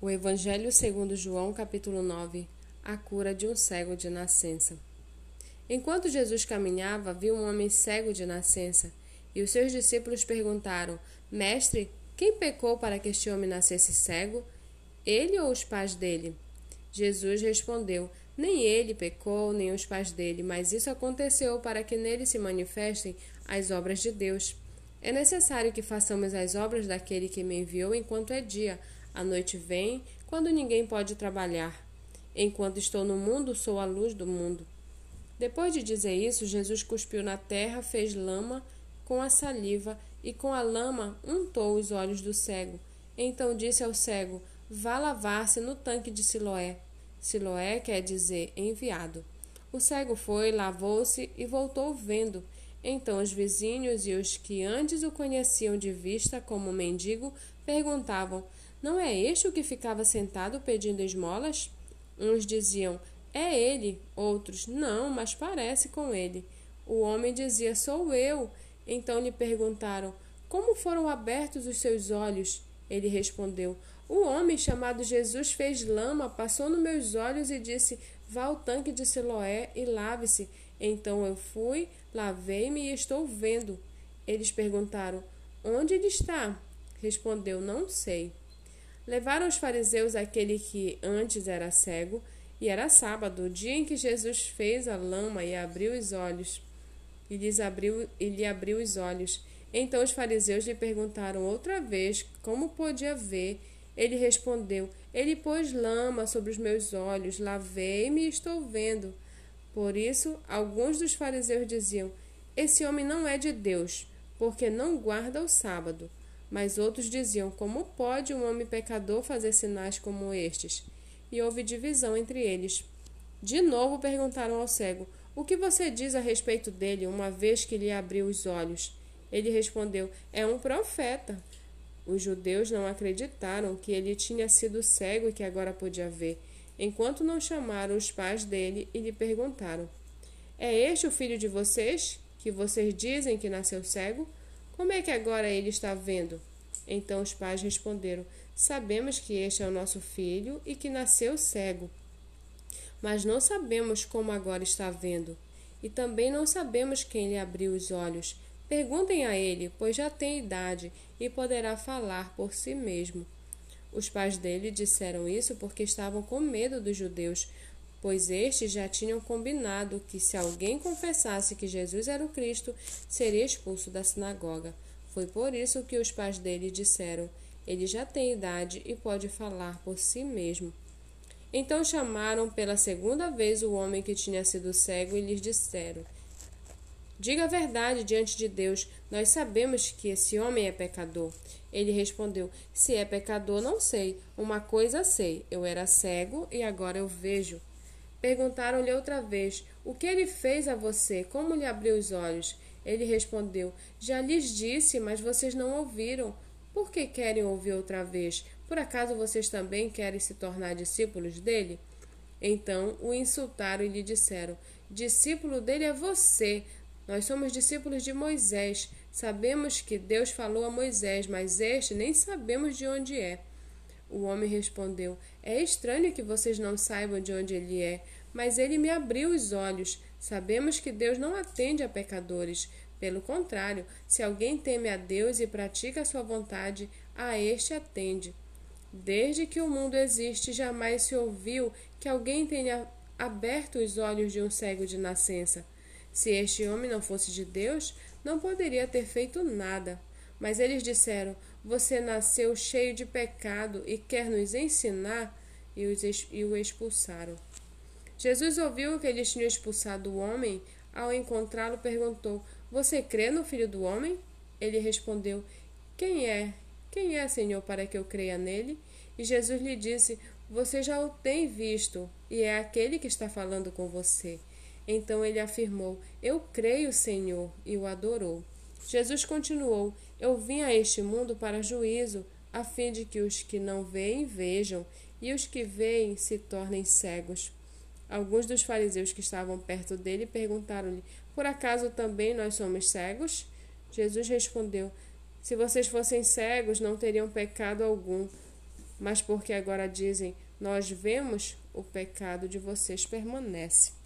O Evangelho segundo João, capítulo 9. A cura de um cego de nascença. Enquanto Jesus caminhava, viu um homem cego de nascença, e os seus discípulos perguntaram: Mestre, quem pecou para que este homem nascesse cego? Ele ou os pais dele? Jesus respondeu: Nem ele pecou, nem os pais dele, mas isso aconteceu para que nele se manifestem as obras de Deus. É necessário que façamos as obras daquele que me enviou enquanto é dia a noite vem quando ninguém pode trabalhar. Enquanto estou no mundo, sou a luz do mundo. Depois de dizer isso, Jesus cuspiu na terra, fez lama com a saliva e com a lama untou os olhos do cego. Então disse ao cego: Vá lavar-se no tanque de Siloé. Siloé quer dizer enviado. O cego foi, lavou-se e voltou vendo. Então os vizinhos e os que antes o conheciam de vista como mendigo perguntavam: não é este o que ficava sentado pedindo esmolas? Uns diziam: É ele. Outros: Não, mas parece com ele. O homem dizia: Sou eu. Então lhe perguntaram: Como foram abertos os seus olhos? Ele respondeu: O homem chamado Jesus fez lama, passou nos meus olhos e disse: Vá ao tanque de Siloé e lave-se. Então eu fui, lavei-me e estou vendo. Eles perguntaram: Onde ele está? Respondeu: Não sei. Levaram os fariseus aquele que antes era cego, e era sábado, o dia em que Jesus fez a lama e abriu os olhos. E, lhes abriu, e lhe abriu os olhos. Então os fariseus lhe perguntaram outra vez como podia ver. Ele respondeu: Ele pôs lama sobre os meus olhos, lavei-me e estou vendo. Por isso, alguns dos fariseus diziam: Esse homem não é de Deus, porque não guarda o sábado. Mas outros diziam: Como pode um homem pecador fazer sinais como estes? E houve divisão entre eles. De novo perguntaram ao cego: O que você diz a respeito dele, uma vez que lhe abriu os olhos? Ele respondeu: É um profeta. Os judeus não acreditaram que ele tinha sido cego e que agora podia ver, enquanto não chamaram os pais dele e lhe perguntaram: É este o filho de vocês, que vocês dizem que nasceu cego? Como é que agora ele está vendo? Então os pais responderam: Sabemos que este é o nosso filho e que nasceu cego. Mas não sabemos como agora está vendo. E também não sabemos quem lhe abriu os olhos. Perguntem a ele, pois já tem idade e poderá falar por si mesmo. Os pais dele disseram isso porque estavam com medo dos judeus, pois estes já tinham combinado que se alguém confessasse que Jesus era o Cristo, seria expulso da sinagoga. Foi por isso que os pais dele disseram: Ele já tem idade e pode falar por si mesmo. Então chamaram pela segunda vez o homem que tinha sido cego e lhes disseram: Diga a verdade diante de Deus. Nós sabemos que esse homem é pecador. Ele respondeu: Se é pecador, não sei. Uma coisa sei: eu era cego e agora eu vejo. Perguntaram-lhe outra vez: O que ele fez a você? Como lhe abriu os olhos? Ele respondeu: Já lhes disse, mas vocês não ouviram. Por que querem ouvir outra vez? Por acaso vocês também querem se tornar discípulos dele? Então o insultaram e lhe disseram: Discípulo dele é você. Nós somos discípulos de Moisés. Sabemos que Deus falou a Moisés, mas este nem sabemos de onde é. O homem respondeu: É estranho que vocês não saibam de onde ele é, mas ele me abriu os olhos. Sabemos que Deus não atende a pecadores. Pelo contrário, se alguém teme a Deus e pratica a sua vontade, a este atende. Desde que o mundo existe, jamais se ouviu que alguém tenha aberto os olhos de um cego de nascença. Se este homem não fosse de Deus, não poderia ter feito nada. Mas eles disseram: Você nasceu cheio de pecado e quer nos ensinar? E, e o expulsaram. Jesus ouviu que eles tinham expulsado o homem. Ao encontrá-lo, perguntou: Você crê no filho do homem? Ele respondeu: Quem é? Quem é, Senhor, para que eu creia nele? E Jesus lhe disse: Você já o tem visto, e é aquele que está falando com você. Então ele afirmou: Eu creio, Senhor, e o adorou. Jesus continuou: Eu vim a este mundo para juízo, a fim de que os que não veem vejam, e os que veem se tornem cegos. Alguns dos fariseus que estavam perto dele perguntaram-lhe: Por acaso também nós somos cegos? Jesus respondeu: Se vocês fossem cegos, não teriam pecado algum. mas porque agora dizem: Nós vemos, o pecado de vocês permanece.